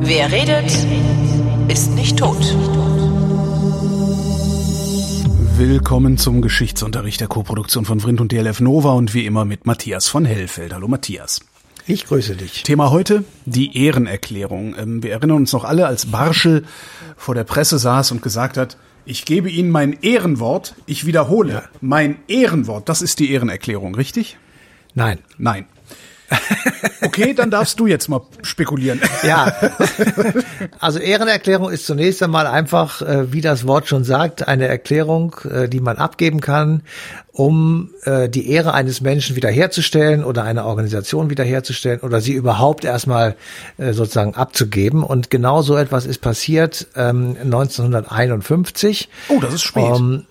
Wer redet, ist nicht tot. Willkommen zum Geschichtsunterricht der Koproduktion von Vrindt und DLF Nova und wie immer mit Matthias von Hellfeld. Hallo Matthias. Ich grüße dich. Thema heute, die Ehrenerklärung. Ähm, wir erinnern uns noch alle, als Barschel vor der Presse saß und gesagt hat, ich gebe Ihnen mein Ehrenwort, ich wiederhole, ja. mein Ehrenwort, das ist die Ehrenerklärung, richtig? Nein. Nein. Okay, dann darfst du jetzt mal spekulieren. Ja, also Ehrenerklärung ist zunächst einmal einfach, äh, wie das Wort schon sagt, eine Erklärung, äh, die man abgeben kann, um äh, die Ehre eines Menschen wiederherzustellen oder eine Organisation wiederherzustellen oder sie überhaupt erstmal sozusagen abzugeben. Und genau so etwas ist passiert 1951. Ähm, oh, das ist spät. Um,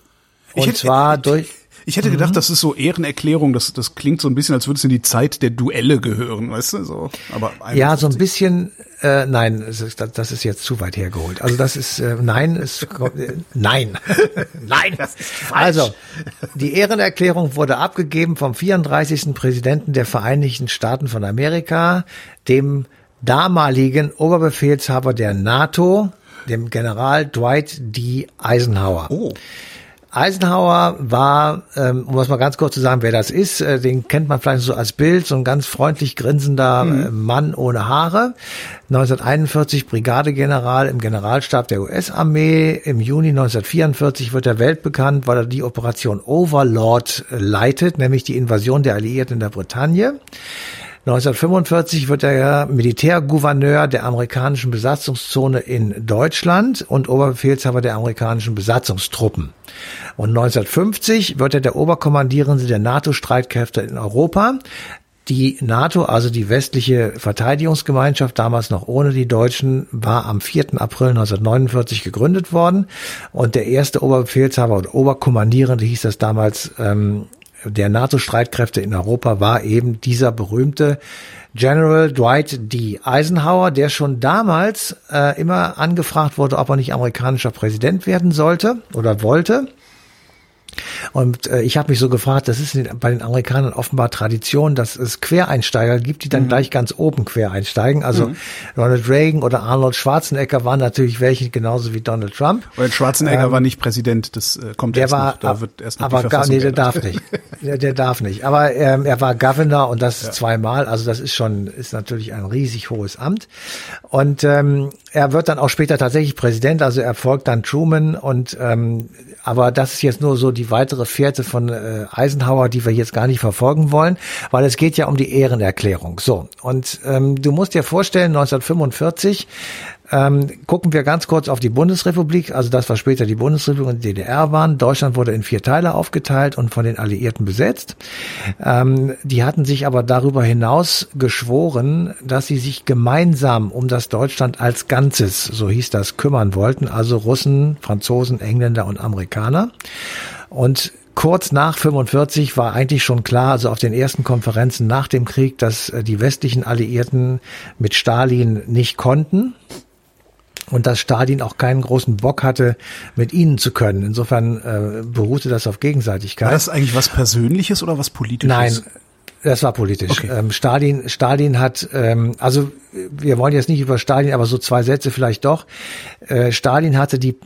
und hätte, zwar durch ich hätte gedacht, mhm. das ist so Ehrenerklärung, das, das klingt so ein bisschen, als würde es in die Zeit der Duelle gehören, weißt du? So, aber ja, so ein bisschen, äh, nein, das ist, jetzt zu weit hergeholt. Also das ist, äh, nein, ist, äh, nein, nein. Das ist falsch. Also, die Ehrenerklärung wurde abgegeben vom 34. Präsidenten der Vereinigten Staaten von Amerika, dem damaligen Oberbefehlshaber der NATO, dem General Dwight D. Eisenhower. Oh. Eisenhower war, ähm, um das mal ganz kurz zu sagen, wer das ist, äh, den kennt man vielleicht so als Bild, so ein ganz freundlich grinsender mhm. äh, Mann ohne Haare. 1941 Brigadegeneral im Generalstab der US-Armee. Im Juni 1944 wird er weltbekannt, weil er die Operation Overlord leitet, nämlich die Invasion der Alliierten in der Bretagne. 1945 wird er Militärgouverneur der amerikanischen Besatzungszone in Deutschland und Oberbefehlshaber der amerikanischen Besatzungstruppen. Und 1950 wird er der Oberkommandierende der NATO-Streitkräfte in Europa. Die NATO, also die westliche Verteidigungsgemeinschaft, damals noch ohne die Deutschen, war am 4. April 1949 gegründet worden. Und der erste Oberbefehlshaber oder Oberkommandierende hieß das damals ähm, der NATO-Streitkräfte in Europa war eben dieser berühmte General Dwight D. Eisenhower, der schon damals äh, immer angefragt wurde, ob er nicht amerikanischer Präsident werden sollte oder wollte. Und äh, ich habe mich so gefragt, das ist bei den Amerikanern offenbar Tradition, dass es Quereinsteiger gibt, die dann mhm. gleich ganz oben quer einsteigen. Also mhm. Ronald Reagan oder Arnold Schwarzenegger waren natürlich welche genauso wie Donald Trump. Weil Schwarzenegger ähm, war nicht Präsident, das äh, kommt der erst war, noch, da wird erst noch aber gar, nee, der darf nicht. Der, der darf nicht. Aber ähm, er war Governor und das ja. zweimal. Also das ist schon, ist natürlich ein riesig hohes Amt. Und ähm, er wird dann auch später tatsächlich Präsident, also er folgt dann Truman und ähm, aber das ist jetzt nur so die weitere Fährte von äh, Eisenhower, die wir jetzt gar nicht verfolgen wollen, weil es geht ja um die Ehrenerklärung. So und ähm, du musst dir vorstellen, 1945 ähm, gucken wir ganz kurz auf die Bundesrepublik, also das, was später die Bundesrepublik und die DDR waren. Deutschland wurde in vier Teile aufgeteilt und von den Alliierten besetzt. Ähm, die hatten sich aber darüber hinaus geschworen, dass sie sich gemeinsam um das Deutschland als Ganzes, so hieß das, kümmern wollten, also Russen, Franzosen, Engländer und Amerikaner. Und kurz nach 45 war eigentlich schon klar, also auf den ersten Konferenzen nach dem Krieg, dass äh, die westlichen Alliierten mit Stalin nicht konnten und dass Stalin auch keinen großen Bock hatte, mit ihnen zu können. Insofern äh, beruhte das auf Gegenseitigkeit. War das eigentlich was Persönliches oder was Politisches? Nein, das war politisch. Okay. Ähm, Stalin, Stalin hat, ähm, also wir wollen jetzt nicht über Stalin, aber so zwei Sätze vielleicht doch. Äh, Stalin hatte die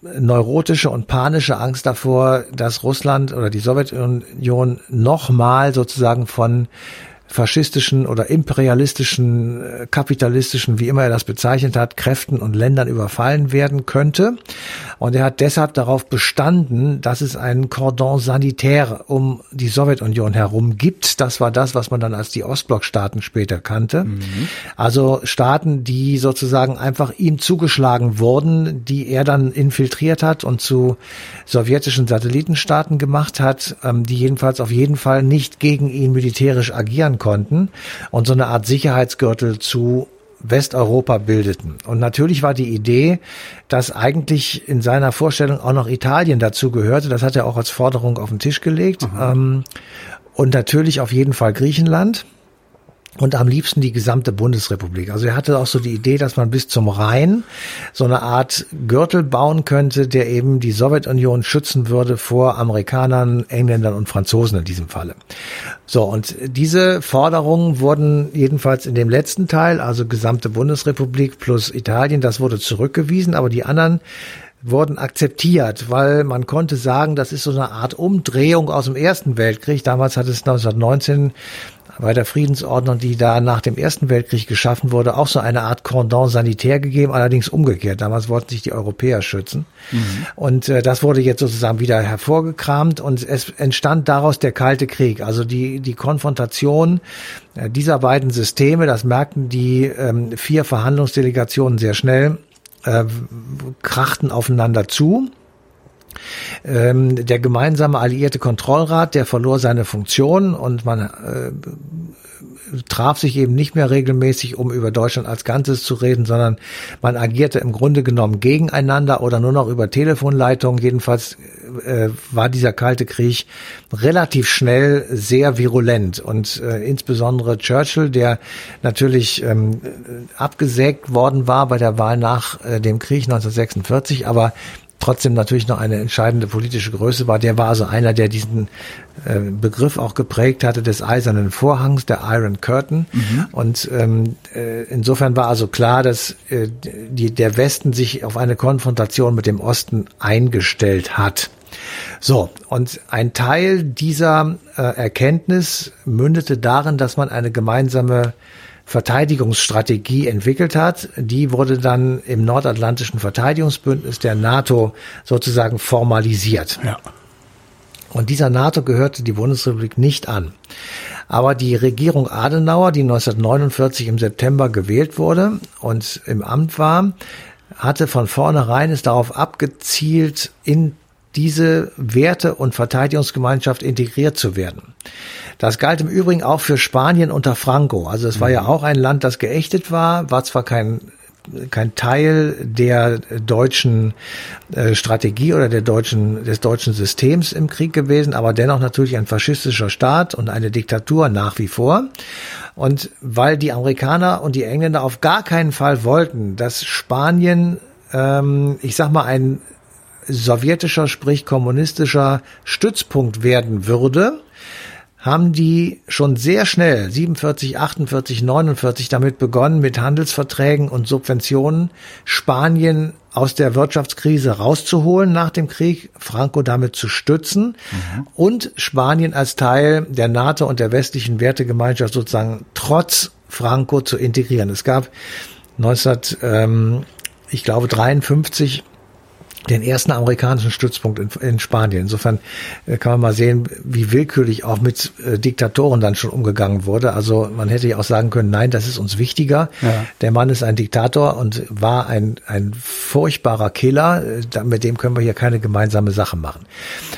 neurotische und panische Angst davor, dass Russland oder die Sowjetunion nochmal sozusagen von faschistischen oder imperialistischen, äh, kapitalistischen, wie immer er das bezeichnet hat, Kräften und Ländern überfallen werden könnte. Und er hat deshalb darauf bestanden, dass es einen Cordon sanitaire um die Sowjetunion herum gibt. Das war das, was man dann als die Ostblockstaaten später kannte. Mhm. Also Staaten, die sozusagen einfach ihm zugeschlagen wurden, die er dann infiltriert hat und zu sowjetischen Satellitenstaaten gemacht hat, ähm, die jedenfalls auf jeden Fall nicht gegen ihn militärisch agieren konnten und so eine Art Sicherheitsgürtel zu Westeuropa bildeten. Und natürlich war die Idee, dass eigentlich in seiner Vorstellung auch noch Italien dazu gehörte. Das hat er auch als Forderung auf den Tisch gelegt. Ähm, und natürlich auf jeden Fall Griechenland. Und am liebsten die gesamte Bundesrepublik. Also er hatte auch so die Idee, dass man bis zum Rhein so eine Art Gürtel bauen könnte, der eben die Sowjetunion schützen würde vor Amerikanern, Engländern und Franzosen in diesem Falle. So, und diese Forderungen wurden jedenfalls in dem letzten Teil, also gesamte Bundesrepublik plus Italien, das wurde zurückgewiesen, aber die anderen wurden akzeptiert, weil man konnte sagen, das ist so eine Art Umdrehung aus dem Ersten Weltkrieg. Damals hat es 1919 bei der Friedensordnung, die da nach dem Ersten Weltkrieg geschaffen wurde, auch so eine Art Cordon sanitär gegeben, allerdings umgekehrt. Damals wollten sich die Europäer schützen. Mhm. Und äh, das wurde jetzt sozusagen wieder hervorgekramt und es entstand daraus der Kalte Krieg. Also die, die Konfrontation äh, dieser beiden Systeme, das merkten die ähm, vier Verhandlungsdelegationen sehr schnell, äh, krachten aufeinander zu. Ähm, der gemeinsame alliierte Kontrollrat, der verlor seine Funktion und man äh, traf sich eben nicht mehr regelmäßig, um über Deutschland als Ganzes zu reden, sondern man agierte im Grunde genommen gegeneinander oder nur noch über Telefonleitungen. Jedenfalls äh, war dieser Kalte Krieg relativ schnell sehr virulent und äh, insbesondere Churchill, der natürlich ähm, abgesägt worden war bei der Wahl nach äh, dem Krieg 1946, aber trotzdem natürlich noch eine entscheidende politische Größe war. Der war also einer, der diesen äh, Begriff auch geprägt hatte des eisernen Vorhangs, der Iron Curtain. Mhm. Und ähm, äh, insofern war also klar, dass äh, die, der Westen sich auf eine Konfrontation mit dem Osten eingestellt hat. So, und ein Teil dieser äh, Erkenntnis mündete darin, dass man eine gemeinsame Verteidigungsstrategie entwickelt hat. Die wurde dann im Nordatlantischen Verteidigungsbündnis der NATO sozusagen formalisiert. Ja. Und dieser NATO gehörte die Bundesrepublik nicht an. Aber die Regierung Adenauer, die 1949 im September gewählt wurde und im Amt war, hatte von vornherein es darauf abgezielt, in diese Werte- und Verteidigungsgemeinschaft integriert zu werden. Das galt im Übrigen auch für Spanien unter Franco. Also es war ja mhm. auch ein Land, das geächtet war, war zwar kein kein Teil der deutschen äh, Strategie oder der deutschen, des deutschen Systems im Krieg gewesen, aber dennoch natürlich ein faschistischer Staat und eine Diktatur nach wie vor. Und weil die Amerikaner und die Engländer auf gar keinen Fall wollten, dass Spanien, ähm, ich sag mal, ein sowjetischer, sprich kommunistischer Stützpunkt werden würde, haben die schon sehr schnell, 47, 48, 49, damit begonnen, mit Handelsverträgen und Subventionen Spanien aus der Wirtschaftskrise rauszuholen nach dem Krieg, Franco damit zu stützen mhm. und Spanien als Teil der NATO und der westlichen Wertegemeinschaft sozusagen trotz Franco zu integrieren. Es gab 19, ähm, ich glaube 53 den ersten amerikanischen Stützpunkt in, in Spanien. Insofern äh, kann man mal sehen, wie willkürlich auch mit äh, Diktatoren dann schon umgegangen wurde. Also man hätte ja auch sagen können, nein, das ist uns wichtiger. Ja. Der Mann ist ein Diktator und war ein, ein furchtbarer Killer. Äh, mit dem können wir hier keine gemeinsame Sache machen.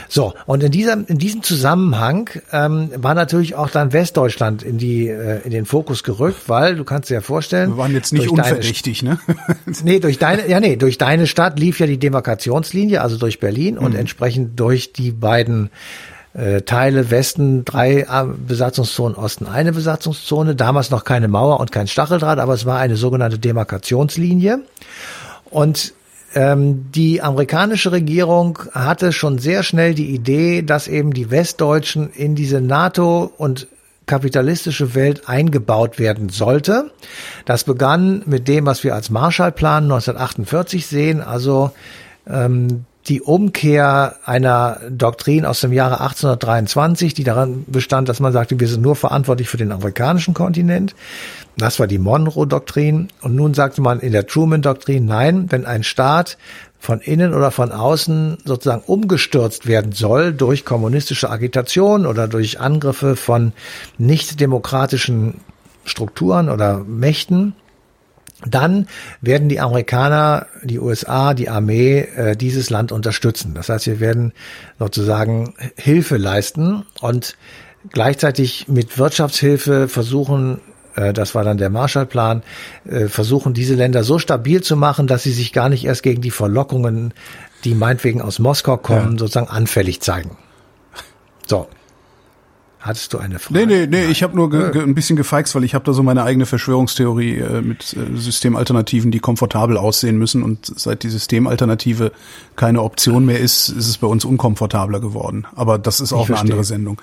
So, und in, dieser, in diesem Zusammenhang ähm, war natürlich auch dann Westdeutschland in, die, äh, in den Fokus gerückt, weil du kannst dir ja vorstellen. Wir waren jetzt nicht unverdächtig, deine, ne? nee, durch deine, ja nee, durch deine Stadt lief ja die Demarkation Demarkationslinie, also durch Berlin mhm. und entsprechend durch die beiden äh, Teile Westen drei äh, Besatzungszonen, Osten eine Besatzungszone. Damals noch keine Mauer und kein Stacheldraht, aber es war eine sogenannte Demarkationslinie. Und ähm, die amerikanische Regierung hatte schon sehr schnell die Idee, dass eben die Westdeutschen in diese NATO und kapitalistische Welt eingebaut werden sollte. Das begann mit dem, was wir als Marshallplan 1948 sehen, also ähm, die Umkehr einer Doktrin aus dem Jahre 1823, die daran bestand, dass man sagte, wir sind nur verantwortlich für den afrikanischen Kontinent. Das war die Monroe-Doktrin. Und nun sagte man in der Truman-Doktrin, nein, wenn ein Staat von innen oder von außen sozusagen umgestürzt werden soll durch kommunistische Agitation oder durch Angriffe von nicht demokratischen Strukturen oder Mächten, dann werden die Amerikaner, die USA, die Armee äh, dieses Land unterstützen. Das heißt, wir werden sozusagen Hilfe leisten und gleichzeitig mit Wirtschaftshilfe versuchen, äh, das war dann der Marshallplan, äh, versuchen diese Länder so stabil zu machen, dass sie sich gar nicht erst gegen die Verlockungen, die meinetwegen aus Moskau kommen, ja. sozusagen anfällig zeigen. So. Hattest du eine Frage? Nee, nee, nee, ich habe nur ein bisschen gefeixt, weil ich habe da so meine eigene Verschwörungstheorie äh, mit äh, Systemalternativen, die komfortabel aussehen müssen und seit die Systemalternative keine Option mehr ist, ist es bei uns unkomfortabler geworden. Aber das ist auch eine andere Sendung.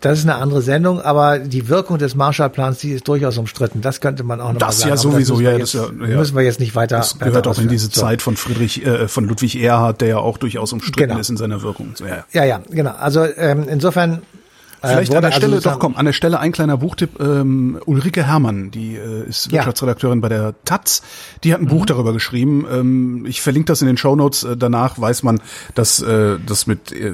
Das ist eine andere Sendung, aber die Wirkung des Marshallplans, die ist durchaus umstritten. Das könnte man auch noch das mal sagen. Ja sowieso, ja, das ja, ja, müssen wir jetzt nicht weiter. Das gehört auch in diese. Zeit von Friedrich, äh, von Ludwig Erhard, der ja auch durchaus umstritten genau. ist in seiner Wirkung. So, ja, ja, ja, genau. Also ähm, insofern Vielleicht an der Stelle, also doch komm, an der Stelle ein kleiner Buchtipp. Ähm, Ulrike Herrmann, die äh, ist Wirtschaftsredakteurin bei der Taz, die hat ein mhm. Buch darüber geschrieben. Ähm, ich verlinke das in den Shownotes. Äh, danach weiß man, dass äh, das mit, äh,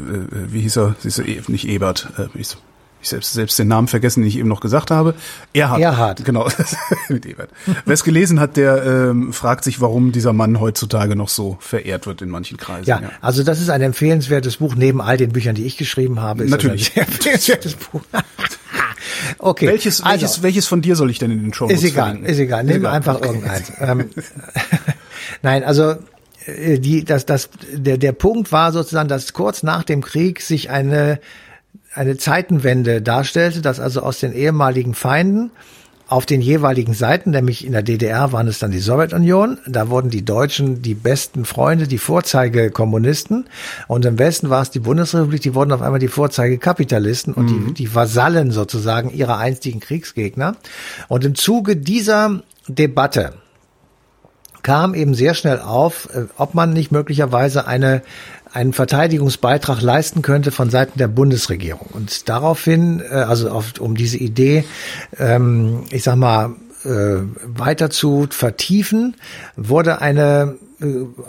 wie hieß er, hieß er nicht Ebert, äh, hieß, ich selbst, selbst den Namen vergessen, den ich eben noch gesagt habe. Erhard. Erhard. Genau, mit Ebert. Wer es gelesen hat, der ähm, fragt sich, warum dieser Mann heutzutage noch so verehrt wird in manchen Kreisen. Ja, ja, also das ist ein empfehlenswertes Buch, neben all den Büchern, die ich geschrieben habe. Ist Natürlich. ein empfehlenswertes Buch. okay. Welches, also, welches, welches von dir soll ich denn in den Show Ist egal, verlinken? ist egal. Nimm einfach irgendeins. ähm, Nein, also äh, die, das, das, der, der Punkt war sozusagen, dass kurz nach dem Krieg sich eine eine Zeitenwende darstellte, dass also aus den ehemaligen Feinden auf den jeweiligen Seiten, nämlich in der DDR waren es dann die Sowjetunion, da wurden die Deutschen die besten Freunde, die Vorzeigekommunisten und im Westen war es die Bundesrepublik, die wurden auf einmal die Vorzeigekapitalisten und mhm. die, die Vasallen sozusagen ihrer einstigen Kriegsgegner. Und im Zuge dieser Debatte kam eben sehr schnell auf, äh, ob man nicht möglicherweise eine einen Verteidigungsbeitrag leisten könnte von Seiten der Bundesregierung. Und daraufhin, äh, also auf, um diese Idee, ähm, ich sag mal, äh, weiter zu vertiefen, wurde eine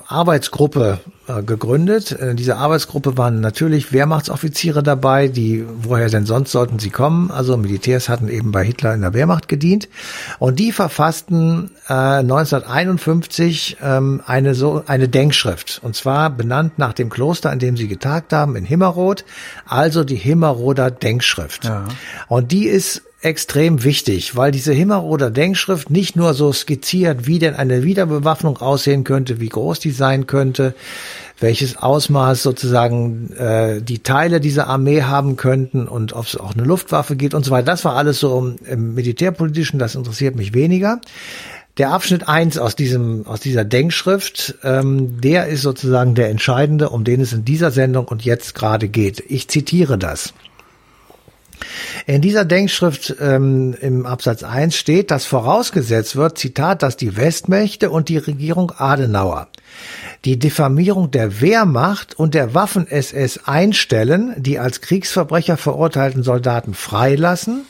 Arbeitsgruppe äh, gegründet. In dieser Arbeitsgruppe waren natürlich Wehrmachtsoffiziere dabei, die, woher denn sonst sollten sie kommen? Also Militärs hatten eben bei Hitler in der Wehrmacht gedient. Und die verfassten äh, 1951 ähm, eine so eine Denkschrift. Und zwar benannt nach dem Kloster, in dem sie getagt haben, in Himmerod, also die Himmeroder Denkschrift. Ja. Und die ist extrem wichtig, weil diese Himmeroder Denkschrift nicht nur so skizziert, wie denn eine Wiederbewaffnung aussehen könnte, wie groß die sein könnte, welches Ausmaß sozusagen äh, die Teile dieser Armee haben könnten und ob es auch eine Luftwaffe gibt und so weiter. Das war alles so im Militärpolitischen, das interessiert mich weniger. Der Abschnitt eins aus diesem aus dieser Denkschrift, ähm, der ist sozusagen der entscheidende, um den es in dieser Sendung und jetzt gerade geht. Ich zitiere das. In dieser Denkschrift ähm, im Absatz 1 steht, dass vorausgesetzt wird, Zitat, dass die Westmächte und die Regierung Adenauer die Diffamierung der Wehrmacht und der Waffen-SS einstellen, die als Kriegsverbrecher verurteilten Soldaten freilassen,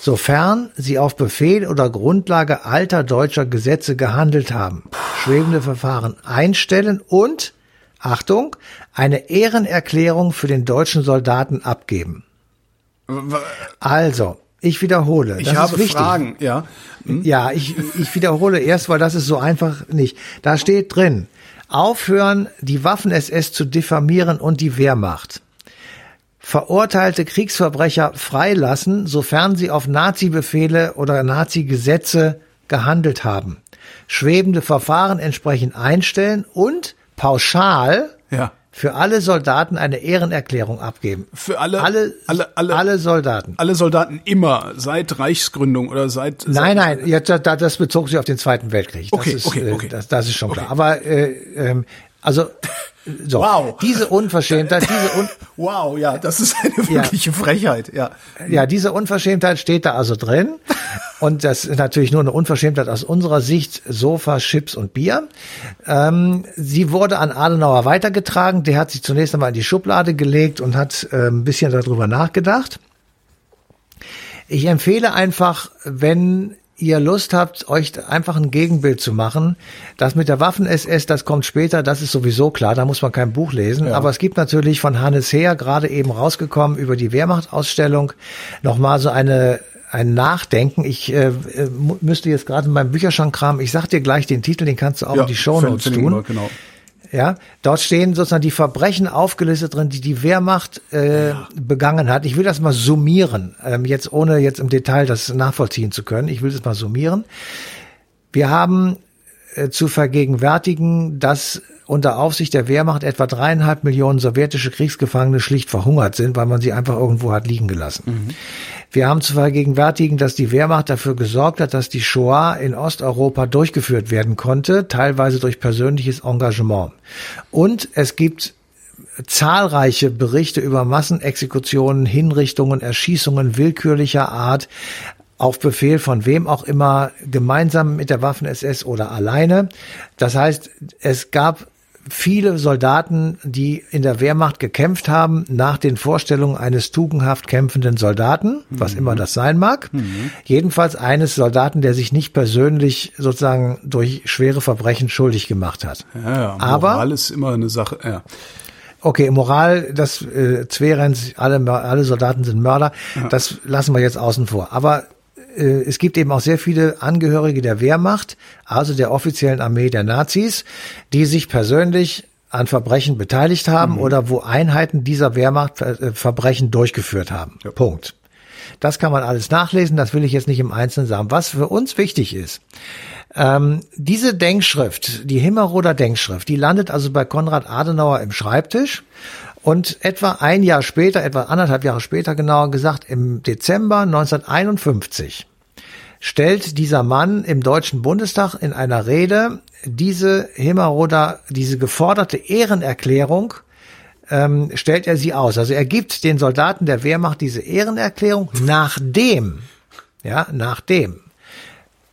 sofern sie auf Befehl oder Grundlage alter deutscher Gesetze gehandelt haben, schwebende Verfahren einstellen und, Achtung, eine Ehrenerklärung für den deutschen Soldaten abgeben. Also, ich wiederhole. Ich habe Fragen, ja. Hm? Ja, ich, ich wiederhole erst, weil das ist so einfach nicht. Da steht drin, aufhören, die Waffen-SS zu diffamieren und die Wehrmacht. Verurteilte Kriegsverbrecher freilassen, sofern sie auf Nazi-Befehle oder Nazi-Gesetze gehandelt haben. Schwebende Verfahren entsprechend einstellen und pauschal ja für alle Soldaten eine Ehrenerklärung abgeben. Für alle, alle, alle, alle, alle Soldaten. Alle Soldaten immer, seit Reichsgründung oder seit. Nein, nein, jetzt, das bezog sich auf den Zweiten Weltkrieg. Das okay, ist, okay, äh, okay. Das, das ist schon klar. Aber äh, ähm, also so, wow. diese Unverschämtheit, diese Un Wow, ja, das ist eine wirkliche ja. Frechheit, ja. Ja, diese Unverschämtheit steht da also drin. Und das ist natürlich nur eine Unverschämtheit aus unserer Sicht, Sofa, Chips und Bier. Ähm, sie wurde an Adenauer weitergetragen. Der hat sich zunächst einmal in die Schublade gelegt und hat äh, ein bisschen darüber nachgedacht. Ich empfehle einfach, wenn ihr Lust habt, euch einfach ein Gegenbild zu machen. Das mit der Waffen-SS, das kommt später, das ist sowieso klar, da muss man kein Buch lesen. Ja. Aber es gibt natürlich von Hannes Heer, gerade eben rausgekommen, über die Wehrmachtausstellung, nochmal so eine ein Nachdenken. Ich äh, müsste jetzt gerade in meinem Bücherschrank kramen. Ich sag dir gleich den Titel, den kannst du auch ja, in die Shownotes tun. Wir, genau. Ja, dort stehen sozusagen die Verbrechen aufgelistet drin, die die Wehrmacht äh, ja. begangen hat. Ich will das mal summieren, ähm, jetzt ohne jetzt im Detail das nachvollziehen zu können. Ich will das mal summieren. Wir haben äh, zu vergegenwärtigen, dass unter Aufsicht der Wehrmacht etwa dreieinhalb Millionen sowjetische Kriegsgefangene schlicht verhungert sind, weil man sie einfach irgendwo hat liegen gelassen. Mhm. Wir haben zu vergegenwärtigen, dass die Wehrmacht dafür gesorgt hat, dass die Shoah in Osteuropa durchgeführt werden konnte, teilweise durch persönliches Engagement. Und es gibt zahlreiche Berichte über Massenexekutionen, Hinrichtungen, Erschießungen willkürlicher Art, auf Befehl von wem auch immer, gemeinsam mit der Waffen-SS oder alleine. Das heißt, es gab viele Soldaten, die in der Wehrmacht gekämpft haben, nach den Vorstellungen eines tugendhaft kämpfenden Soldaten, was mhm. immer das sein mag. Mhm. Jedenfalls eines Soldaten, der sich nicht persönlich sozusagen durch schwere Verbrechen schuldig gemacht hat. Ja, ja, Moral Aber ist immer eine Sache. Ja. Okay, Moral, das äh, Zwerens, alle, alle Soldaten sind Mörder, ja. das lassen wir jetzt außen vor. Aber äh, es gibt eben auch sehr viele Angehörige der Wehrmacht, also der offiziellen Armee der Nazis, die sich persönlich an Verbrechen beteiligt haben mhm. oder wo Einheiten dieser Wehrmacht äh, Verbrechen durchgeführt haben. Ja. Punkt. Das kann man alles nachlesen, das will ich jetzt nicht im Einzelnen sagen. Was für uns wichtig ist, ähm, diese Denkschrift, die Himmeroder Denkschrift, die landet also bei Konrad Adenauer im Schreibtisch und etwa ein Jahr später, etwa anderthalb Jahre später genauer gesagt, im Dezember 1951, stellt dieser Mann im Deutschen Bundestag in einer Rede diese Himmeroder, diese geforderte Ehrenerklärung, ähm, stellt er sie aus. Also er gibt den Soldaten der Wehrmacht diese Ehrenerklärung, nachdem, ja, nachdem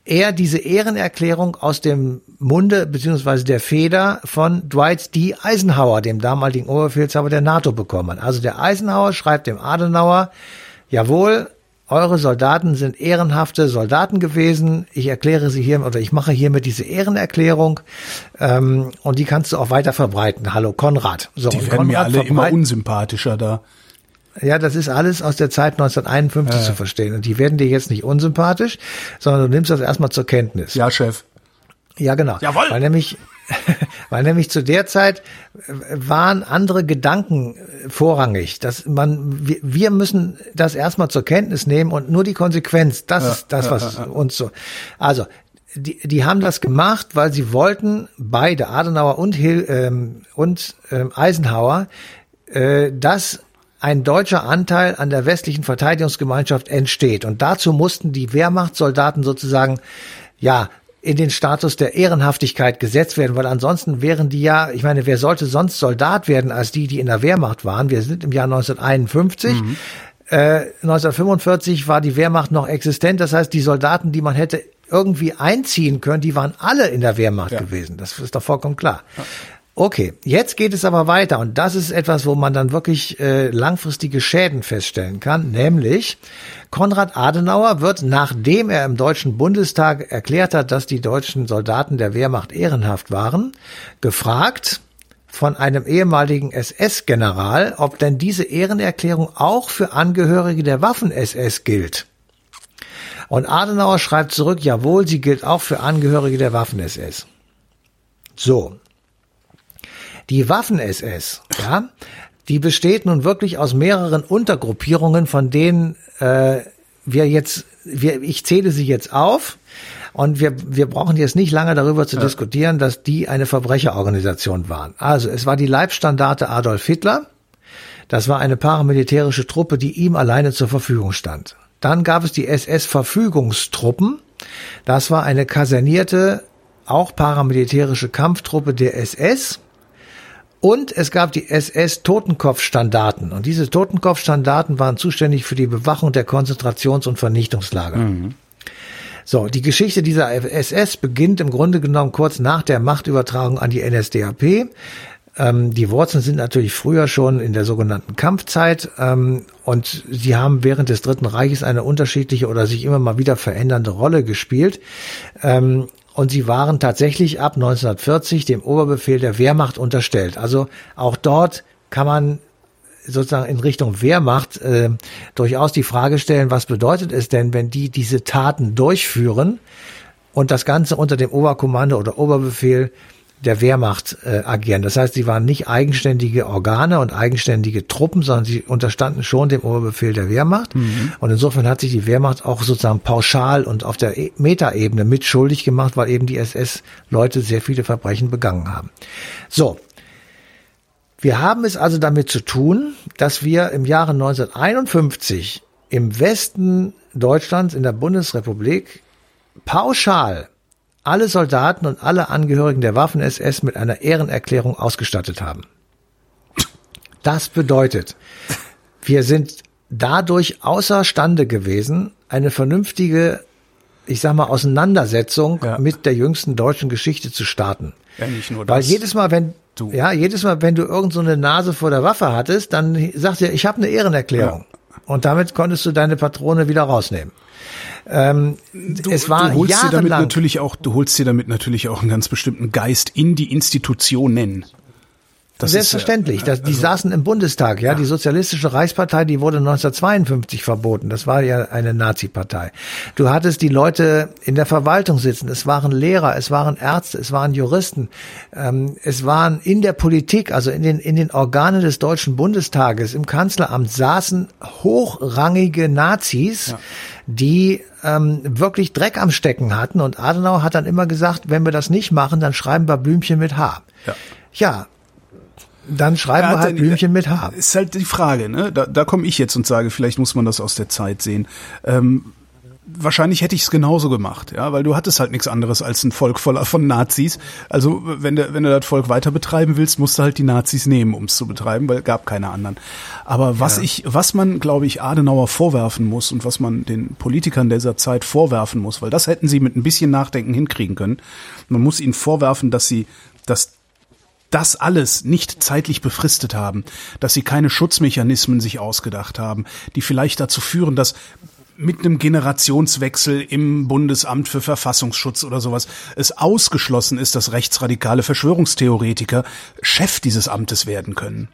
er diese Ehrenerklärung aus dem Munde beziehungsweise der Feder von Dwight D. Eisenhower, dem damaligen Oberbefehlshaber der NATO, bekommen hat. Also der Eisenhower schreibt dem Adenauer, jawohl, eure Soldaten sind ehrenhafte Soldaten gewesen. Ich erkläre sie hier oder ich mache hiermit diese Ehrenerklärung ähm, und die kannst du auch weiter verbreiten. Hallo Konrad. So, die werden Konrad mir alle immer unsympathischer da. Ja, das ist alles aus der Zeit 1951 ja. zu verstehen. Und die werden dir jetzt nicht unsympathisch, sondern du nimmst das erstmal zur Kenntnis. Ja, Chef. Ja, genau. Jawohl. Weil nämlich, weil nämlich zu der Zeit waren andere Gedanken vorrangig. Dass man, wir müssen das erstmal zur Kenntnis nehmen und nur die Konsequenz, das ja, ist das, was ja, uns so. Also, die, die haben das gemacht, weil sie wollten, beide, Adenauer und, Hill, ähm, und ähm, Eisenhower, äh, dass ein deutscher Anteil an der westlichen Verteidigungsgemeinschaft entsteht. Und dazu mussten die Wehrmachtssoldaten sozusagen, ja, in den Status der Ehrenhaftigkeit gesetzt werden, weil ansonsten wären die ja, ich meine, wer sollte sonst Soldat werden als die, die in der Wehrmacht waren? Wir sind im Jahr 1951. Mhm. Äh, 1945 war die Wehrmacht noch existent. Das heißt, die Soldaten, die man hätte irgendwie einziehen können, die waren alle in der Wehrmacht ja. gewesen. Das ist doch vollkommen klar. Ja. Okay, jetzt geht es aber weiter und das ist etwas, wo man dann wirklich äh, langfristige Schäden feststellen kann, nämlich Konrad Adenauer wird, nachdem er im Deutschen Bundestag erklärt hat, dass die deutschen Soldaten der Wehrmacht ehrenhaft waren, gefragt von einem ehemaligen SS-General, ob denn diese Ehrenerklärung auch für Angehörige der Waffen-SS gilt. Und Adenauer schreibt zurück, jawohl, sie gilt auch für Angehörige der Waffen-SS. So, die Waffen-SS, ja, die besteht nun wirklich aus mehreren Untergruppierungen, von denen äh, wir jetzt, wir, ich zähle sie jetzt auf. Und wir, wir brauchen jetzt nicht lange darüber zu ja. diskutieren, dass die eine Verbrecherorganisation waren. Also es war die Leibstandarte Adolf Hitler. Das war eine paramilitärische Truppe, die ihm alleine zur Verfügung stand. Dann gab es die SS-Verfügungstruppen. Das war eine kasernierte, auch paramilitärische Kampftruppe der SS. Und es gab die SS-Totenkopfstandarten. Und diese Totenkopfstandarten waren zuständig für die Bewachung der Konzentrations- und Vernichtungslager. Mhm. So, die Geschichte dieser SS beginnt im Grunde genommen kurz nach der Machtübertragung an die NSDAP. Ähm, die Wurzeln sind natürlich früher schon in der sogenannten Kampfzeit ähm, und sie haben während des Dritten Reiches eine unterschiedliche oder sich immer mal wieder verändernde Rolle gespielt. Ähm, und sie waren tatsächlich ab 1940 dem Oberbefehl der Wehrmacht unterstellt. Also auch dort kann man sozusagen in Richtung Wehrmacht äh, durchaus die Frage stellen, was bedeutet es denn, wenn die diese Taten durchführen und das Ganze unter dem Oberkommando oder Oberbefehl der Wehrmacht äh, agieren. Das heißt, sie waren nicht eigenständige Organe und eigenständige Truppen, sondern sie unterstanden schon dem Oberbefehl der Wehrmacht. Mhm. Und insofern hat sich die Wehrmacht auch sozusagen pauschal und auf der e-, Metaebene mitschuldig gemacht, weil eben die SS-Leute sehr viele Verbrechen begangen haben. So. Wir haben es also damit zu tun, dass wir im Jahre 1951 im Westen Deutschlands in der Bundesrepublik pauschal alle Soldaten und alle Angehörigen der Waffen-SS mit einer Ehrenerklärung ausgestattet haben. Das bedeutet, wir sind dadurch außerstande gewesen, eine vernünftige, ich sag mal, Auseinandersetzung ja. mit der jüngsten deutschen Geschichte zu starten. Ja, nicht nur das. Weil jedes Mal, wenn du ja jedes Mal, wenn du irgend so eine Nase vor der Waffe hattest, dann sagst du, ich habe eine Ehrenerklärung. Ja. Und damit konntest du deine Patrone wieder rausnehmen. Ähm, du, es war du holst jahrelang, dir damit natürlich auch, du holst dir damit natürlich auch einen ganz bestimmten Geist in die Institutionen. Das Selbstverständlich. Ist, äh, das, die also, saßen im Bundestag, ja? ja. Die Sozialistische Reichspartei, die wurde 1952 verboten. Das war ja eine Nazi-Partei. Du hattest die Leute in der Verwaltung sitzen. Es waren Lehrer, es waren Ärzte, es waren Juristen. Ähm, es waren in der Politik, also in den, in den Organen des Deutschen Bundestages, im Kanzleramt saßen hochrangige Nazis, ja. Die ähm, wirklich Dreck am Stecken hatten. Und Adenauer hat dann immer gesagt, wenn wir das nicht machen, dann schreiben wir Blümchen mit H. Ja. Ja, dann schreiben wir halt Blümchen mit H. Ist halt die Frage, ne? Da, da komme ich jetzt und sage, vielleicht muss man das aus der Zeit sehen. Ähm, wahrscheinlich hätte ich es genauso gemacht, ja, weil du hattest halt nichts anderes als ein Volk voller von Nazis. Also wenn du wenn du das Volk weiter betreiben willst, musst du halt die Nazis nehmen, um es zu betreiben, weil gab keine anderen. Aber was ja. ich, was man, glaube ich, Adenauer vorwerfen muss und was man den Politikern dieser Zeit vorwerfen muss, weil das hätten sie mit ein bisschen Nachdenken hinkriegen können. Man muss ihnen vorwerfen, dass sie das das alles nicht zeitlich befristet haben, dass sie keine Schutzmechanismen sich ausgedacht haben, die vielleicht dazu führen, dass mit einem Generationswechsel im Bundesamt für Verfassungsschutz oder sowas es ausgeschlossen ist, dass rechtsradikale Verschwörungstheoretiker Chef dieses Amtes werden können.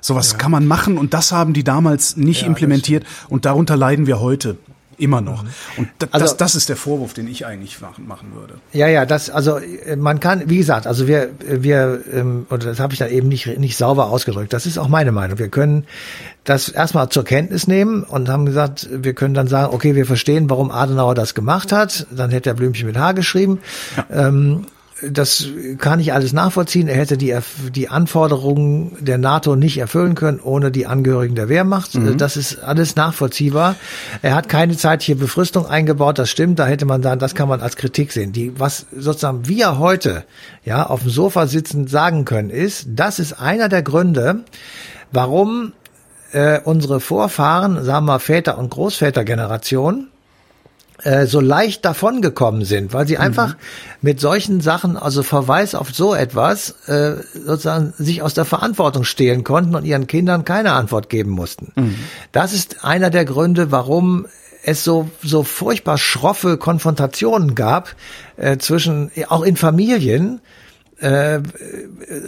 Sowas ja. kann man machen und das haben die damals nicht ja, implementiert und darunter leiden wir heute. Immer noch. Und das, also, das ist der Vorwurf, den ich eigentlich machen, machen würde. Ja, ja, das, also äh, man kann, wie gesagt, also wir, wir, ähm, und das habe ich da eben nicht, nicht sauber ausgedrückt, das ist auch meine Meinung. Wir können das erstmal zur Kenntnis nehmen und haben gesagt, wir können dann sagen, okay, wir verstehen, warum Adenauer das gemacht hat. Dann hätte er Blümchen mit H geschrieben. Ja. Ähm, das kann ich alles nachvollziehen. Er hätte die, die Anforderungen der NATO nicht erfüllen können ohne die Angehörigen der Wehrmacht. Mhm. Das ist alles nachvollziehbar. Er hat keine zeitliche Befristung eingebaut. Das stimmt. Da hätte man dann, das kann man als Kritik sehen. Die, was sozusagen wir heute, ja, auf dem Sofa sitzend sagen können, ist, das ist einer der Gründe, warum äh, unsere Vorfahren, sagen wir Väter und Großvätergeneration, äh, so leicht davongekommen sind, weil sie mhm. einfach mit solchen Sachen, also Verweis auf so etwas, äh, sozusagen sich aus der Verantwortung stehlen konnten und ihren Kindern keine Antwort geben mussten. Mhm. Das ist einer der Gründe, warum es so so furchtbar schroffe Konfrontationen gab äh, zwischen auch in Familien äh,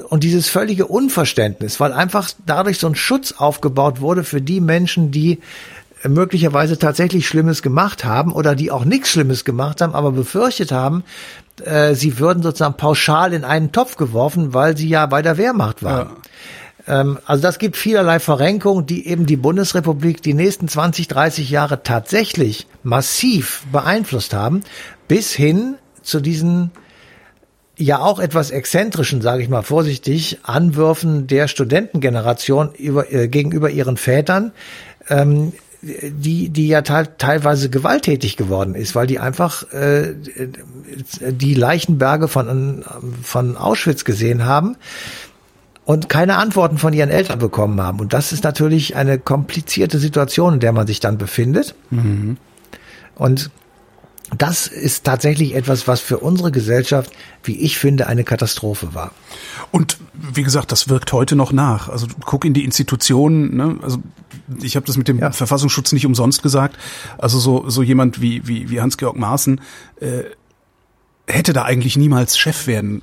und dieses völlige Unverständnis, weil einfach dadurch so ein Schutz aufgebaut wurde für die Menschen, die möglicherweise tatsächlich Schlimmes gemacht haben oder die auch nichts Schlimmes gemacht haben, aber befürchtet haben, äh, sie würden sozusagen pauschal in einen Topf geworfen, weil sie ja bei der Wehrmacht waren. Ja. Ähm, also das gibt vielerlei Verrenkungen, die eben die Bundesrepublik die nächsten 20, 30 Jahre tatsächlich massiv beeinflusst haben, bis hin zu diesen ja auch etwas exzentrischen, sage ich mal vorsichtig, Anwürfen der Studentengeneration über, äh, gegenüber ihren Vätern, ähm, die, die ja teilweise gewalttätig geworden ist, weil die einfach äh, die Leichenberge von, von Auschwitz gesehen haben und keine Antworten von ihren Eltern bekommen haben. Und das ist natürlich eine komplizierte Situation, in der man sich dann befindet. Mhm. Und das ist tatsächlich etwas, was für unsere Gesellschaft, wie ich finde, eine Katastrophe war. Und wie gesagt, das wirkt heute noch nach. Also guck in die Institutionen. Ne? Also ich habe das mit dem ja. Verfassungsschutz nicht umsonst gesagt. Also so so jemand wie wie, wie Hans-Georg Maaßen äh, hätte da eigentlich niemals Chef werden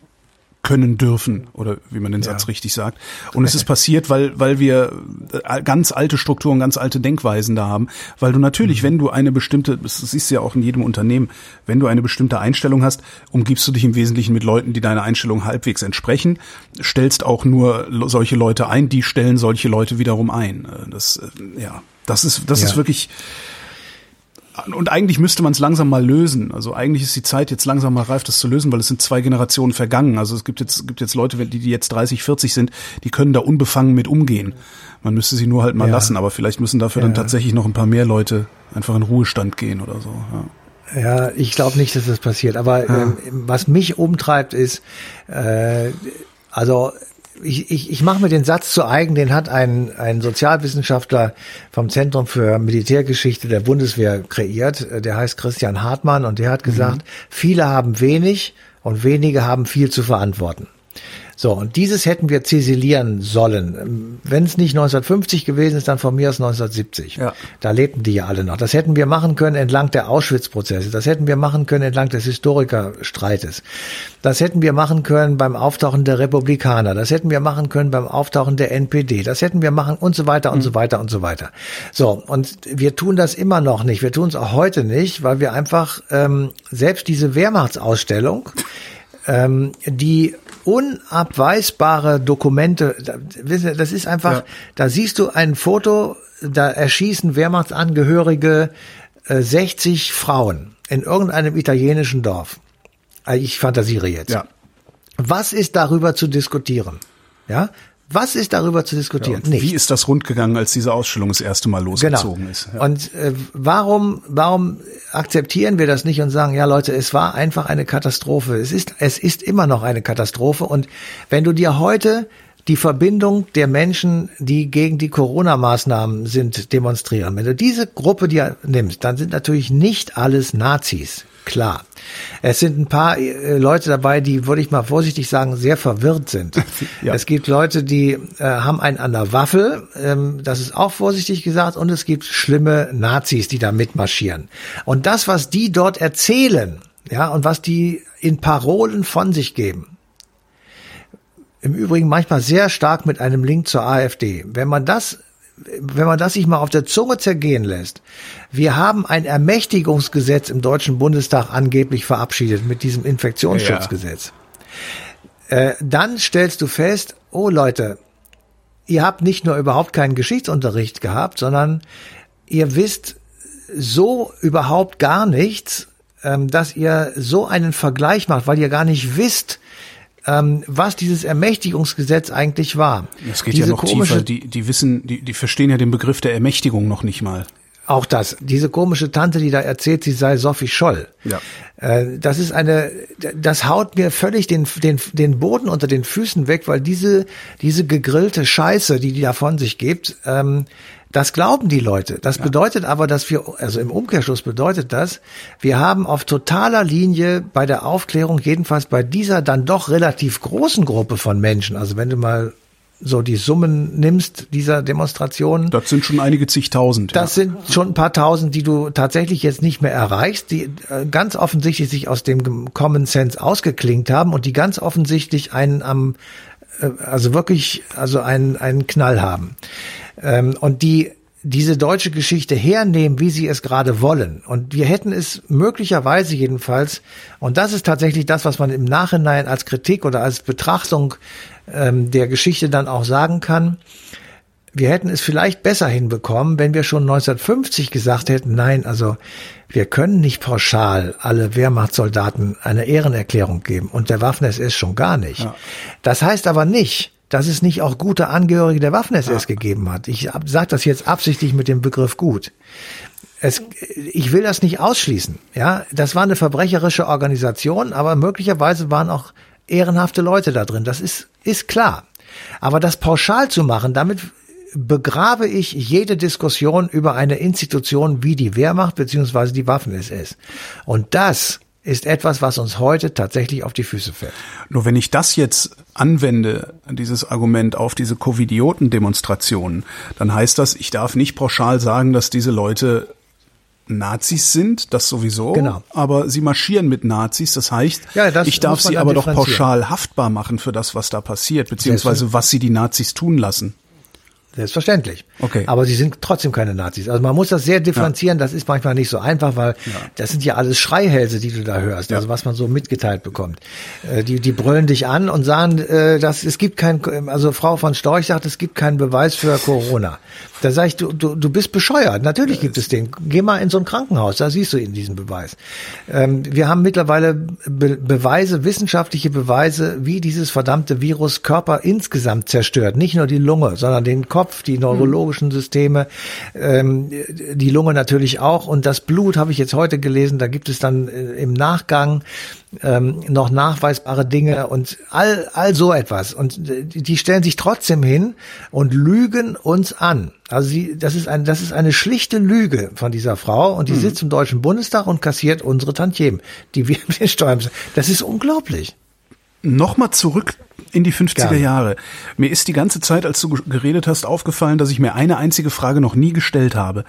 können dürfen oder wie man den Satz richtig sagt. Und es ist passiert, weil weil wir äh, ganz alte Strukturen, ganz alte Denkweisen da haben. Weil du natürlich, mhm. wenn du eine bestimmte, das siehst du ja auch in jedem Unternehmen, wenn du eine bestimmte Einstellung hast, umgibst du dich im Wesentlichen mit Leuten, die deiner Einstellung halbwegs entsprechen, stellst auch nur solche Leute ein, die stellen solche Leute wiederum ein. Äh, das äh, ja, das ist das ja. ist wirklich und eigentlich müsste man es langsam mal lösen. Also eigentlich ist die Zeit jetzt langsam mal reif, das zu lösen, weil es sind zwei Generationen vergangen. Also es gibt jetzt, gibt jetzt Leute, die, die jetzt 30, 40 sind, die können da unbefangen mit umgehen. Man müsste sie nur halt mal ja. lassen, aber vielleicht müssen dafür ja. dann tatsächlich noch ein paar mehr Leute einfach in Ruhestand gehen oder so. Ja. Ja, ich glaube nicht, dass das passiert. Aber ja. äh, was mich umtreibt, ist, äh, also ich, ich, ich mache mir den Satz zu eigen, den hat ein, ein Sozialwissenschaftler vom Zentrum für Militärgeschichte der Bundeswehr kreiert. Der heißt Christian Hartmann und der hat gesagt, mhm. viele haben wenig und wenige haben viel zu verantworten. So, und dieses hätten wir zäsilieren sollen. Wenn es nicht 1950 gewesen ist, dann von mir aus 1970. Ja. Da lebten die ja alle noch. Das hätten wir machen können entlang der Auschwitz-Prozesse. Das hätten wir machen können entlang des Historikerstreites. Das hätten wir machen können beim Auftauchen der Republikaner. Das hätten wir machen können beim Auftauchen der NPD. Das hätten wir machen und so weiter und mhm. so weiter und so weiter. So, und wir tun das immer noch nicht. Wir tun es auch heute nicht, weil wir einfach ähm, selbst diese Wehrmachtsausstellung, ähm, die unabweisbare Dokumente. Das ist einfach, ja. da siehst du ein Foto, da erschießen Wehrmachtsangehörige äh, 60 Frauen in irgendeinem italienischen Dorf. Also ich fantasiere jetzt. Ja. Was ist darüber zu diskutieren? Ja, was ist darüber zu diskutieren? Ja, wie ist das rundgegangen, als diese Ausstellung das erste Mal losgezogen genau. ist? Ja. Und äh, warum, warum akzeptieren wir das nicht und sagen, ja Leute, es war einfach eine Katastrophe. Es ist, es ist immer noch eine Katastrophe. Und wenn du dir heute die Verbindung der Menschen, die gegen die Corona-Maßnahmen sind, demonstrieren. Wenn du diese Gruppe dir nimmst, dann sind natürlich nicht alles Nazis klar. Es sind ein paar äh, Leute dabei, die, würde ich mal vorsichtig sagen, sehr verwirrt sind. ja. Es gibt Leute, die äh, haben einen an der Waffel, ähm, das ist auch vorsichtig gesagt, und es gibt schlimme Nazis, die da mitmarschieren. Und das, was die dort erzählen, ja, und was die in Parolen von sich geben, im Übrigen manchmal sehr stark mit einem Link zur AfD. Wenn man das wenn man das sich mal auf der Zunge zergehen lässt, wir haben ein Ermächtigungsgesetz im Deutschen Bundestag angeblich verabschiedet mit diesem Infektionsschutzgesetz. Ja. Äh, dann stellst du fest, oh Leute, ihr habt nicht nur überhaupt keinen Geschichtsunterricht gehabt, sondern ihr wisst so überhaupt gar nichts, ähm, dass ihr so einen Vergleich macht, weil ihr gar nicht wisst, ähm, was dieses Ermächtigungsgesetz eigentlich war. Es geht Diese ja noch tiefer. Die, die wissen, die, die verstehen ja den Begriff der Ermächtigung noch nicht mal. Auch das. Diese komische Tante, die da erzählt, sie sei Sophie Scholl. Ja. Äh, das ist eine, das haut mir völlig den, den, den Boden unter den Füßen weg, weil diese, diese gegrillte Scheiße, die die da von sich gibt, ähm, das glauben die Leute. Das ja. bedeutet aber, dass wir, also im Umkehrschluss bedeutet das, wir haben auf totaler Linie bei der Aufklärung, jedenfalls bei dieser dann doch relativ großen Gruppe von Menschen, also wenn du mal so die Summen nimmst dieser Demonstrationen. Das sind schon einige zigtausend. Das ja. sind schon ein paar tausend, die du tatsächlich jetzt nicht mehr erreichst, die äh, ganz offensichtlich sich aus dem Common Sense ausgeklingt haben und die ganz offensichtlich einen am, äh, also wirklich, also einen, einen Knall haben ähm, und die diese deutsche Geschichte hernehmen, wie sie es gerade wollen. Und wir hätten es möglicherweise jedenfalls, und das ist tatsächlich das, was man im Nachhinein als Kritik oder als Betrachtung ähm, der Geschichte dann auch sagen kann, wir hätten es vielleicht besser hinbekommen, wenn wir schon 1950 gesagt hätten, nein, also wir können nicht pauschal alle Wehrmachtssoldaten eine Ehrenerklärung geben und der Waffen-SS schon gar nicht. Ja. Das heißt aber nicht, dass es nicht auch gute Angehörige der Waffen-SS ja. gegeben hat. Ich sage das jetzt absichtlich mit dem Begriff gut. Es, ich will das nicht ausschließen. Ja, das war eine verbrecherische Organisation, aber möglicherweise waren auch ehrenhafte Leute da drin. Das ist ist klar. Aber das pauschal zu machen, damit begrabe ich jede Diskussion über eine Institution wie die Wehrmacht beziehungsweise die Waffen-SS. Und das ist etwas, was uns heute tatsächlich auf die Füße fällt. Nur wenn ich das jetzt anwende, dieses Argument auf diese Covidioten-Demonstrationen, dann heißt das, ich darf nicht pauschal sagen, dass diese Leute Nazis sind, das sowieso. Genau. Aber sie marschieren mit Nazis, das heißt, Ja, das ich darf sie aber doch pauschal haftbar machen für das, was da passiert, beziehungsweise was sie die Nazis tun lassen. Selbstverständlich. Okay. Aber sie sind trotzdem keine Nazis. Also man muss das sehr differenzieren. Das ist manchmal nicht so einfach, weil das sind ja alles Schreihälse, die du da hörst. Also was man so mitgeteilt bekommt. Äh, Die, die brüllen dich an und sagen, äh, dass es gibt kein, also Frau von Storch sagt, es gibt keinen Beweis für Corona. Da sage ich, du, du, du bist bescheuert. Natürlich gibt es den. Geh mal in so ein Krankenhaus, da siehst du ihn, diesen Beweis. Ähm, wir haben mittlerweile Be Beweise, wissenschaftliche Beweise, wie dieses verdammte Virus Körper insgesamt zerstört. Nicht nur die Lunge, sondern den Kopf, die neurologischen Systeme, ähm, die Lunge natürlich auch. Und das Blut habe ich jetzt heute gelesen, da gibt es dann äh, im Nachgang ähm, noch nachweisbare Dinge und all, all so etwas. Und äh, die stellen sich trotzdem hin und lügen uns an. Also sie, das ist ein, das ist eine schlichte Lüge von dieser Frau und die sitzt im Deutschen Bundestag und kassiert unsere Tantiemen, die wir mit den Steuern. Das ist unglaublich. Nochmal zurück in die 50er Gerne. Jahre. Mir ist die ganze Zeit, als du geredet hast, aufgefallen, dass ich mir eine einzige Frage noch nie gestellt habe.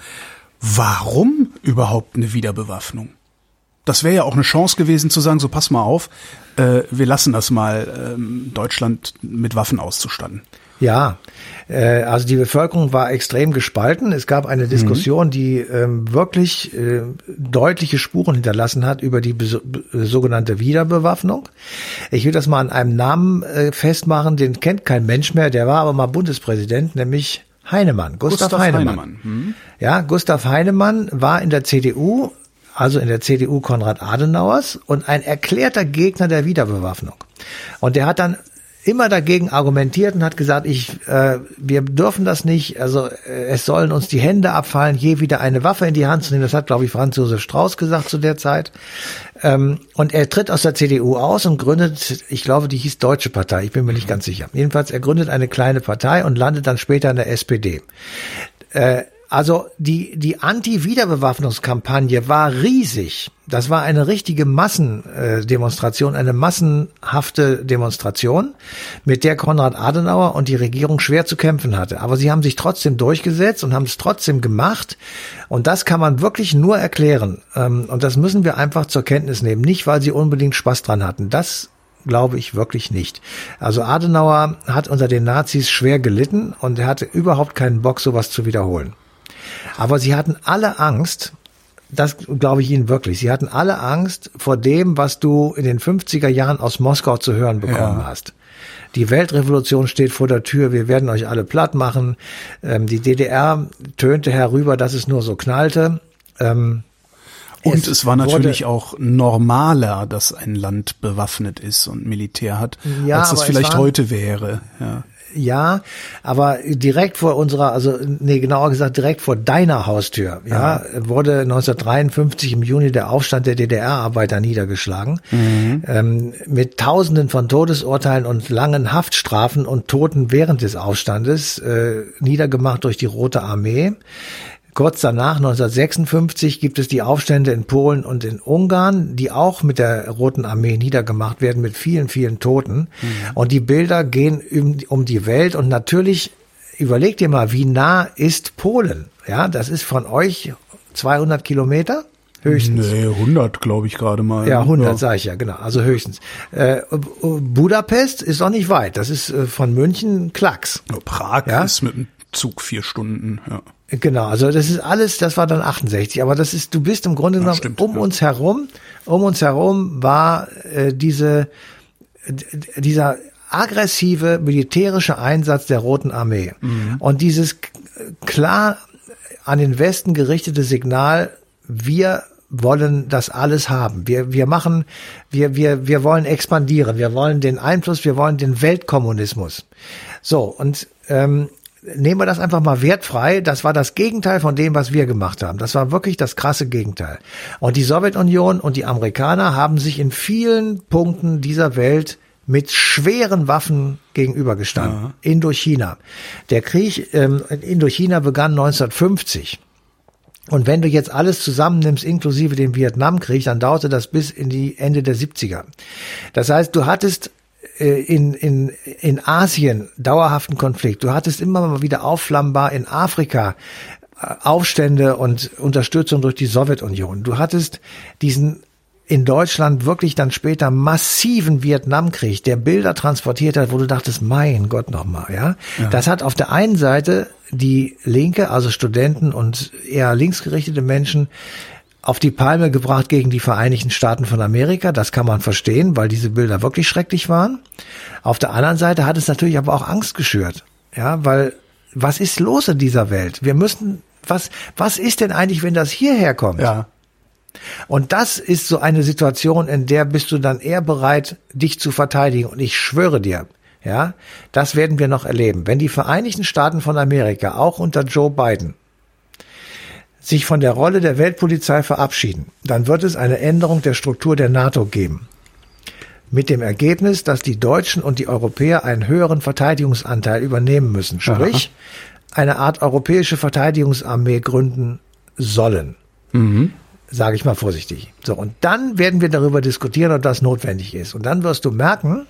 Warum überhaupt eine Wiederbewaffnung? Das wäre ja auch eine Chance gewesen zu sagen, so pass mal auf, äh, wir lassen das mal, ähm, Deutschland mit Waffen auszustatten. Ja, äh, also die Bevölkerung war extrem gespalten. Es gab eine Diskussion, die ähm, wirklich äh, deutliche Spuren hinterlassen hat über die sogenannte Wiederbewaffnung. Ich will das mal an einem Namen äh, festmachen, den kennt kein Mensch mehr, der war aber mal Bundespräsident, nämlich Heinemann, Gustav, Heinemann. Hm? Ja, Gustav Heinemann war in der CDU, also in der CDU Konrad Adenauers und ein erklärter Gegner der Wiederbewaffnung. Und der hat dann immer dagegen argumentiert und hat gesagt, ich, äh, wir dürfen das nicht, also äh, es sollen uns die Hände abfallen, je wieder eine Waffe in die Hand zu nehmen. Das hat, glaube ich, Franz Josef Strauß gesagt zu der Zeit. Ähm, und er tritt aus der CDU aus und gründet, ich glaube, die hieß Deutsche Partei, ich bin mir nicht ganz sicher. Jedenfalls, er gründet eine kleine Partei und landet dann später in der SPD. Äh, also die, die Anti-Wiederbewaffnungskampagne war riesig. Das war eine richtige Massendemonstration, eine massenhafte Demonstration, mit der Konrad Adenauer und die Regierung schwer zu kämpfen hatte. Aber sie haben sich trotzdem durchgesetzt und haben es trotzdem gemacht. Und das kann man wirklich nur erklären. Ähm, Und das müssen wir einfach zur Kenntnis nehmen. Nicht, weil sie unbedingt Spaß dran hatten. Das glaube ich wirklich nicht. Also Adenauer hat unter den Nazis schwer gelitten und er hatte überhaupt keinen Bock, sowas zu wiederholen. Aber sie hatten alle Angst, das glaube ich Ihnen wirklich, sie hatten alle Angst vor dem, was du in den 50er Jahren aus Moskau zu hören bekommen Ja. hast. Die Weltrevolution steht vor der Tür, wir werden euch alle platt machen. Ähm, die DDR tönte herüber, dass es nur so knallte. Ähm, Und Es es, war natürlich auch normaler, dass ein Land bewaffnet ist und Militär hat, Ja, als das vielleicht waren- heute wäre. Ja. Ja, aber direkt vor unserer, also nee, genauer gesagt direkt vor deiner Haustür, ja, wurde 1953 im Juni der Aufstand der DDR-Arbeiter niedergeschlagen, ähm, mit Tausenden von Todesurteilen und langen Haftstrafen und Toten während des Aufstandes, äh, niedergemacht durch die Rote Armee. Kurz danach, 1956, gibt es die Aufstände in Polen und in Ungarn, die auch mit der Roten Armee niedergemacht werden, mit vielen, vielen Toten. Und die Bilder gehen um, die Welt. Und natürlich, überlegt dir mal, wie nah ist Polen? Ja, das ist von euch 200 Kilometer höchstens. Nee, 100 glaube ich gerade mal. Ja, 100 sage ich ja, genau, also höchstens. Äh, Budapest ist auch nicht weit, das ist äh, von München Klacks. Ja, Prag Ja? ist mit dem Zug vier Stunden. Ja. Genau, also das ist alles, das war dann 68, aber das ist, du bist im Grunde genommen stimmt, um ja. uns herum, um uns herum war äh, diese, dieser aggressive militärische Einsatz der Roten Armee und dieses klar an den Westen gerichtete Signal, wir wollen das alles haben. Wir, wir machen, wir, wir, wir wollen expandieren. Wir wollen den Einfluss, wir wollen den Weltkommunismus. So, und ähm, nehmen wir das einfach mal wertfrei. Das war das Gegenteil von dem, was wir gemacht haben. Das war wirklich das krasse Gegenteil. Und die Sowjetunion und die Amerikaner haben sich in vielen Punkten dieser Welt mit schweren Waffen gegenübergestanden. Indochina. Der Krieg ähm, in Indochina begann 1950. Und wenn du jetzt alles zusammennimmst, inklusive dem Vietnamkrieg, dann dauerte das bis in die Ende der 70er. Das heißt, du hattest in, in, in Asien dauerhaften Konflikt. Du hattest immer mal wieder aufflammbar in Afrika Aufstände und Unterstützung durch die Sowjetunion. Du hattest diesen in Deutschland wirklich dann später massiven Vietnamkrieg, der Bilder transportiert hat, wo du dachtest, mein Gott nochmal, ja? ja. Das hat auf der einen Seite die Linke, also Studenten und eher linksgerichtete Menschen, auf die Palme gebracht gegen die Vereinigten Staaten von Amerika. Das kann man verstehen, weil diese Bilder wirklich schrecklich waren. Auf der anderen Seite hat es natürlich aber auch Angst geschürt. Ja, weil was ist los in dieser Welt? Wir müssen, was, was ist denn eigentlich, wenn das hierher kommt? Ja. Und das ist so eine Situation, in der bist du dann eher bereit, dich zu verteidigen. Und ich schwöre dir, ja, das werden wir noch erleben. Wenn die Vereinigten Staaten von Amerika auch unter Joe Biden sich von der Rolle der Weltpolizei verabschieden, dann wird es eine Änderung der Struktur der NATO geben. Mit dem Ergebnis, dass die Deutschen und die Europäer einen höheren Verteidigungsanteil übernehmen müssen. Sprich, Aha. eine Art europäische Verteidigungsarmee gründen sollen. Mhm sage ich mal vorsichtig. So, und dann werden wir darüber diskutieren, ob das notwendig ist. Und dann wirst du merken,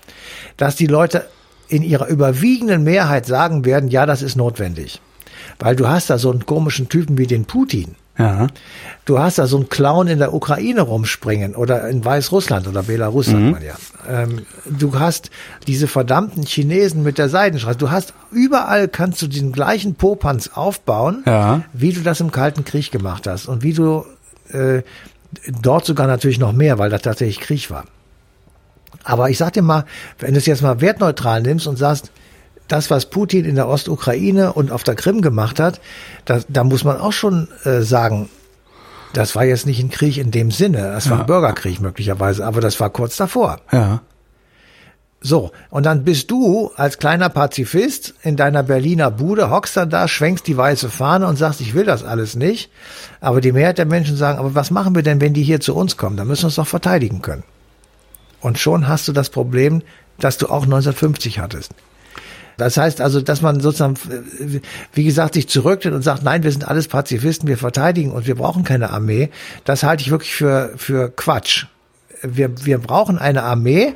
dass die Leute in ihrer überwiegenden Mehrheit sagen werden, ja, das ist notwendig. Weil du hast da so einen komischen Typen wie den Putin. Ja. Du hast da so einen Clown in der Ukraine rumspringen oder in Weißrussland oder Belarus, mhm. sagt man ja. Ähm, du hast diese verdammten Chinesen mit der Seidenstraße. Du hast überall kannst du den gleichen Popanz aufbauen, ja. wie du das im Kalten Krieg gemacht hast und wie du äh, dort sogar natürlich noch mehr, weil das tatsächlich Krieg war. Aber ich sag dir mal, wenn du es jetzt mal wertneutral nimmst und sagst, das, was Putin in der Ostukraine und auf der Krim gemacht hat, da, da muss man auch schon äh, sagen, das war jetzt nicht ein Krieg in dem Sinne, das war ja. ein Bürgerkrieg möglicherweise, aber das war kurz davor. Ja. So, und dann bist du als kleiner Pazifist in deiner Berliner Bude, hockst dann da, schwenkst die weiße Fahne und sagst, ich will das alles nicht. Aber die Mehrheit der Menschen sagen, aber was machen wir denn, wenn die hier zu uns kommen? Da müssen wir uns doch verteidigen können. Und schon hast du das Problem, das du auch 1950 hattest. Das heißt also, dass man sozusagen, wie gesagt, sich zurücktritt und sagt, nein, wir sind alles Pazifisten, wir verteidigen und wir brauchen keine Armee. Das halte ich wirklich für, für Quatsch. Wir, wir brauchen eine Armee,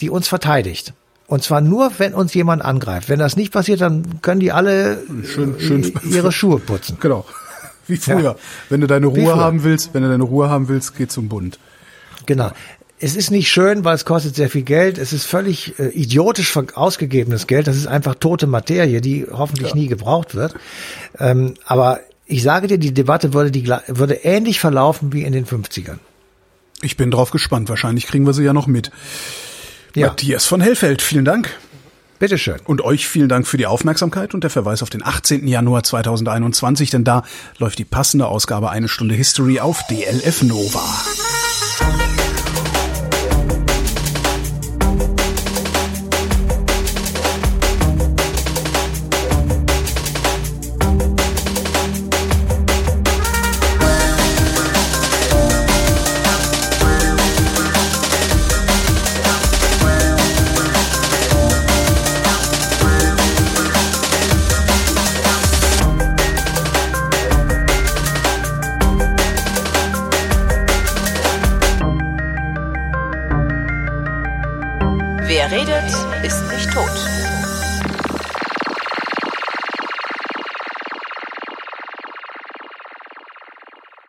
die uns verteidigt. Und zwar nur, wenn uns jemand angreift. Wenn das nicht passiert, dann können die alle schön, schön ihre Schuhe putzen. Genau. Wie früher. Ja. Wenn du deine Ruhe haben willst, wenn du deine Ruhe haben willst, geh zum Bund. Genau. Es ist nicht schön, weil es kostet sehr viel Geld. Es ist völlig äh, idiotisch ausgegebenes Geld. Das ist einfach tote Materie, die hoffentlich ja. nie gebraucht wird. Ähm, aber ich sage dir, die Debatte würde, die, würde ähnlich verlaufen wie in den 50ern. Ich bin drauf gespannt. Wahrscheinlich kriegen wir sie ja noch mit. Ja. Matthias von Hellfeld, vielen Dank. Bitteschön. Und euch vielen Dank für die Aufmerksamkeit und der Verweis auf den 18. Januar 2021, denn da läuft die passende Ausgabe Eine Stunde History auf DLF Nova.